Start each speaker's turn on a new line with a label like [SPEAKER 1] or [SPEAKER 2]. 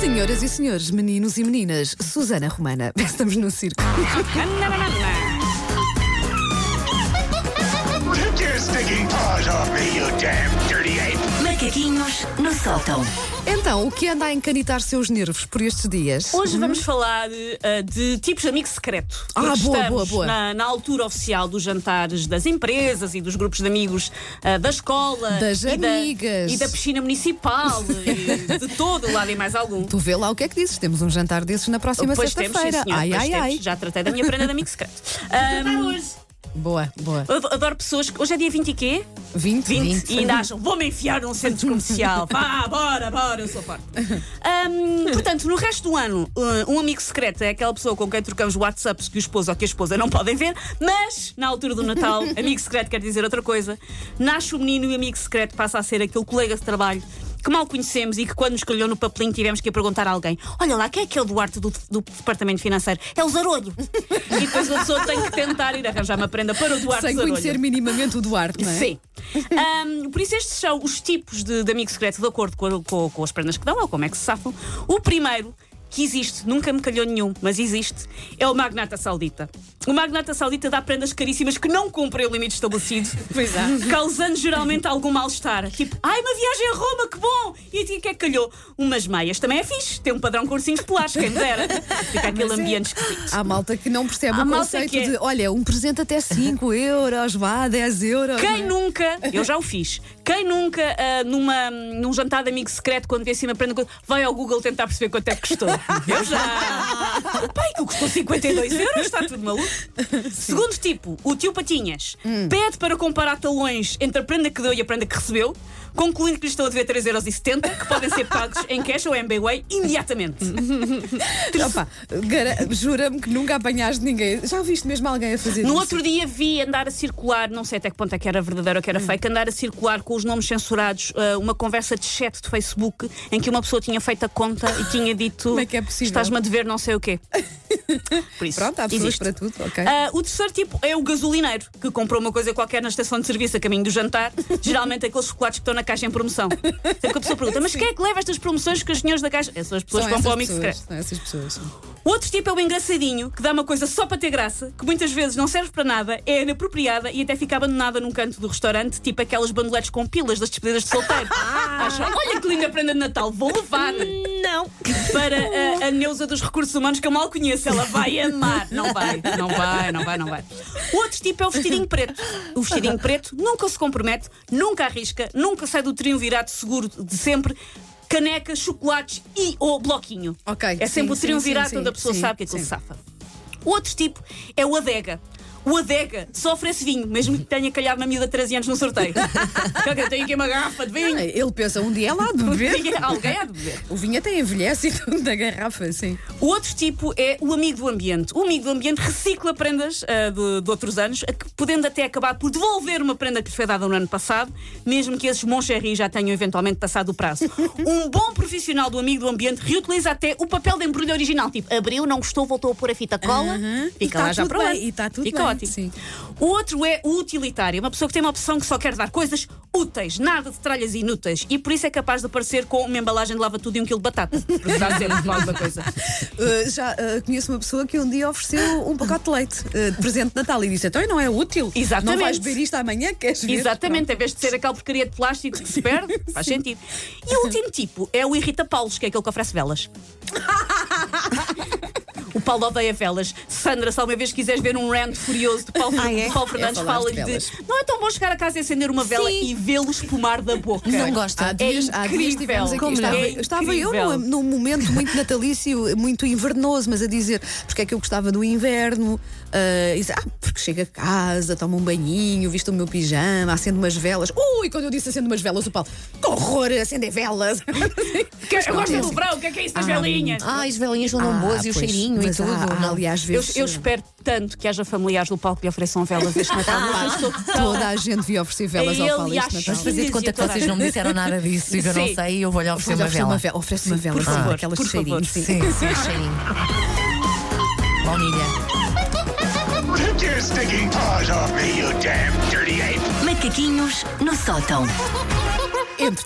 [SPEAKER 1] Senhoras e senhores, meninos e meninas, Susana Romana, estamos no circo.
[SPEAKER 2] Take paws off me, you damn!
[SPEAKER 3] Macaquinhos no sótão.
[SPEAKER 1] Então, o que anda a encanitar seus nervos por estes dias?
[SPEAKER 4] Hoje vamos falar eh, de tipos de amigo secreto.
[SPEAKER 1] Ah, boa,
[SPEAKER 4] estamos
[SPEAKER 1] boa, boa.
[SPEAKER 4] Na, na altura oficial dos jantares das empresas e dos grupos de amigos eh, da escola.
[SPEAKER 1] Das
[SPEAKER 4] e da-
[SPEAKER 1] amigas.
[SPEAKER 4] e da piscina municipal. e de todo lado e mais algum.
[SPEAKER 1] Tu vê lá o que é que dizes. Temos um jantar desses na próxima
[SPEAKER 4] Pois temos, sim,
[SPEAKER 1] sexta-feira.
[SPEAKER 4] senhor.
[SPEAKER 1] Ai, ai,
[SPEAKER 4] temos.
[SPEAKER 1] ai.
[SPEAKER 4] Já tratei da minha prenda de amigo secreto. Ahm,
[SPEAKER 1] Boa, boa.
[SPEAKER 4] eu adoro pessoas que. Hoje é dia 20 e quê?
[SPEAKER 1] 20?
[SPEAKER 4] 20, e ainda acham, vou-me enfiar num centro comercial. Vá, bora, bora, eu sou forte. Ahm, portanto, no resto do ano, uh, um amigo secreto é aquela pessoa com quem trocamos WhatsApps que o esposo ou que a esposa não podem ver, mas na altura do Natal, amigo secreto quer dizer outra coisa. Nasce o menino e o amigo secreto passa a ser aquele colega de trabalho que mal conhecemos e que quando nos calhou no papelinho tivemos que ir perguntar a alguém: Olha lá, quem é aquele Duarte do, do departamento financeiro? É o Zarolho. e depois a pessoa tem que tentar ir arranjar uma prenda para o Duarte
[SPEAKER 1] Sem
[SPEAKER 4] Zarolho.
[SPEAKER 1] conhecer minimamente o Duarte, não é?
[SPEAKER 4] Sim. Ahm, por isso, estes são os tipos de, de amigo secreto de acordo com, com- com as prendas que dão ou como é que se safam. O primeiro, que existe, nunca me calhou nenhum, mas existe, é o magnata saudita. O magnata saudita dá prendas caríssimas que não cumprem o limite estabelecido,
[SPEAKER 1] Pois é.
[SPEAKER 4] causando geralmente algum mal-estar. Tipo, ai, uma viagem a Roma, que bom! E o que é que calhou? Umas meias também é fixe, tem um padrão com ursinhos polares, quem me dera. Fica aquele
[SPEAKER 1] Mas é-
[SPEAKER 4] ambiente esquisito.
[SPEAKER 1] Há malta que não percebe
[SPEAKER 4] Há
[SPEAKER 1] o
[SPEAKER 4] malta
[SPEAKER 1] conceito
[SPEAKER 4] que é-
[SPEAKER 1] de, olha, um presente até 5 euros, vá, 10 euros.
[SPEAKER 4] Quem
[SPEAKER 1] não é?
[SPEAKER 4] nunca, eu já o fiz, quem nunca, ah, numa, num jantar de amigo secreto, quando vê assim uma prenda, vai ao Google tentar perceber quanto é que custou? Eu já. Pai, que custou 52 euros, está tudo maluco. Segundo tipo, o tio Patinhas pede para comparar talões entre a prenda que deu e a prenda que recebeu, concluindo que lhe estão a dever 3,70 euros, que podem ser pagos em cash ou em Bayway imediatamente.
[SPEAKER 1] Opa, jura-me que nunca apanhaste ninguém. Já ouviste mesmo alguém a fazer
[SPEAKER 4] No
[SPEAKER 1] isso?
[SPEAKER 4] outro dia vi andar a circular, não sei até que ponto é que era verdadeiro ou que era fake, andar a circular com os nomes censurados uh, uma conversa de chat de Facebook em que uma pessoa tinha feito a conta e tinha dito
[SPEAKER 1] Como é que é possível?
[SPEAKER 4] estás-me a dever não sei o quê. Por isso,
[SPEAKER 1] Pronto, há pessoas
[SPEAKER 4] existe.
[SPEAKER 1] para tudo, ok.
[SPEAKER 4] Ah, o terceiro tipo é o gasolineiro, que comprou uma coisa qualquer na estação de serviço a caminho do jantar, geralmente aqueles chocolates que estão na caixa em promoção. Sempre que a pessoa pergunta, mas quem é que leva estas promoções que os senhores da caixa? Essas pessoas
[SPEAKER 1] São
[SPEAKER 4] que vão para o amigo secreto.
[SPEAKER 1] são essas pessoas.
[SPEAKER 4] O outro tipo é o engraçadinho, que dá uma coisa só para ter graça, que muitas vezes não serve para nada, é inapropriada e até fica abandonada num canto do restaurante, tipo aquelas bandoletes com pilas das despedidas de solteiro. Acha, olha que linda prenda de Natal, vou levar. Não. Para a, a Neuza dos Recursos Humanos, que eu mal conheço, ela vai amar. Não vai, não vai, não vai, não vai. O outro tipo é o vestidinho preto. O vestidinho preto nunca se compromete, nunca arrisca, nunca sai do triunvirato seguro de sempre. Caneca, chocolates e ou bloquinho.
[SPEAKER 1] Ok,
[SPEAKER 4] É
[SPEAKER 1] sim,
[SPEAKER 4] sempre o
[SPEAKER 1] sim,
[SPEAKER 4] triunvirato
[SPEAKER 1] sim,
[SPEAKER 4] onde a pessoa sabe que aquilo
[SPEAKER 1] sim.
[SPEAKER 4] safa. O outro tipo é o adega. O adega só oferece vinho, mesmo que tenha calhado uma miúda de 13 anos no sorteio. Eu tenho aqui uma garrafa de vinho.
[SPEAKER 1] Ele pensa, um dia é lá de beber.
[SPEAKER 4] Alguém há de beber.
[SPEAKER 1] O vinho até envelhece e tudo da garrafa, sim.
[SPEAKER 4] O outro tipo é o amigo do ambiente. O amigo do ambiente recicla prendas ah, de, de outros anos, podendo até acabar por devolver uma prenda que lhe foi dada no ano passado, mesmo que esses Moncherry já tenham eventualmente passado o prazo. Um bom profissional do amigo do ambiente reutiliza até o papel de embrulho original. Tipo, abriu, não gostou, voltou a pôr a fita cola.
[SPEAKER 1] E
[SPEAKER 4] fica
[SPEAKER 1] tá
[SPEAKER 4] lá já
[SPEAKER 1] tudo
[SPEAKER 4] para
[SPEAKER 1] e tá tudo
[SPEAKER 4] Fica
[SPEAKER 1] bem, sim.
[SPEAKER 4] O outro é o utilitário, uma pessoa que tem uma opção que só quer dar coisas úteis, nada de tralhas inúteis, e por isso é capaz de aparecer com uma embalagem de lava tudo e um quilo de batata. Está sempre alguma coisa.
[SPEAKER 1] Uh, já uh, conheço uma pessoa que um dia ofereceu um pacote de leite uh, de presente de Natal e disse: Então não é útil.
[SPEAKER 4] Exatamente.
[SPEAKER 1] Não vais beber isto amanhã, queres ver?
[SPEAKER 4] Exatamente, em vez de ser aquela porcaria de plástico que se perde, faz sentido. E o último tipo é o Irrita Paulos, que é aquele que oferece velas. O Paulo odeia velas. Sandra, se alguma vez quiseres ver um rant furioso de Paulo,
[SPEAKER 1] Ah, é?
[SPEAKER 4] de Paulo Fernandes,
[SPEAKER 1] É falar de
[SPEAKER 4] de. Não é tão bom chegar a casa e acender uma vela
[SPEAKER 3] Sim.
[SPEAKER 4] e vê-lo espumar da boca.
[SPEAKER 3] Não gosta.
[SPEAKER 1] Há dias,
[SPEAKER 4] É
[SPEAKER 1] há dias tivemos aqui.
[SPEAKER 4] Como
[SPEAKER 1] Estava,
[SPEAKER 4] não? É
[SPEAKER 1] estava eu num, num momento muito natalício, muito invernoso, mas a dizer porque é que eu gostava do inverno. uh, e ah, porque chego a casa, tomo um banhinho, visto o meu pijama, acendo umas velas. Ui, quando eu disse acendo umas velas, o Paulo, que horror, acender velas.
[SPEAKER 4] Que- Eu gosto do verão, o que é que é isso das velinhas?
[SPEAKER 3] Ah, as velinhas são tão boas e o cheirinho e
[SPEAKER 1] mas
[SPEAKER 3] tudo.
[SPEAKER 1] há- há
[SPEAKER 3] não.
[SPEAKER 1] ali às
[SPEAKER 4] Eu, eu espero tanto que haja familiares do palco que lhe ofereçam velas este Natal. mas tão-
[SPEAKER 1] Toda a gente devia oferecer velas
[SPEAKER 4] É
[SPEAKER 1] ao
[SPEAKER 4] e
[SPEAKER 1] este Natal.
[SPEAKER 3] Vamos fazer de conta que vocês não me disseram nada disso e eu não sei e eu vou-lhe oferecer uma vela.
[SPEAKER 1] Oferece uma vela,
[SPEAKER 4] por
[SPEAKER 1] sim,
[SPEAKER 4] favor,
[SPEAKER 1] aquelas
[SPEAKER 4] por
[SPEAKER 1] de cheirinho,
[SPEAKER 4] favor.
[SPEAKER 1] sim.
[SPEAKER 3] Sim, cheirinho. Baunilha. Macaquinhos no sótão.
[SPEAKER 1] Entretanto,